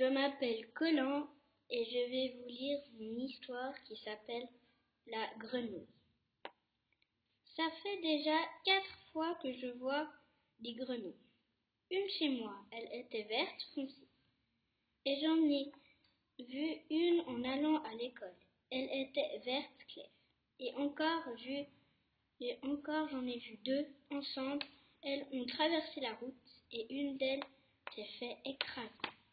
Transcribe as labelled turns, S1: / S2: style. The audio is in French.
S1: Je m'appelle Colin et je vais vous lire une histoire qui s'appelle La grenouille. Ça fait déjà quatre fois que je vois des grenouilles. Une chez moi, elle était verte foncée. Et j'en ai vu une en allant à l'école. Elle était verte claire. Et encore, vu, et encore j'en ai vu deux ensemble. Elles ont traversé la route et une d'elles s'est fait écraser.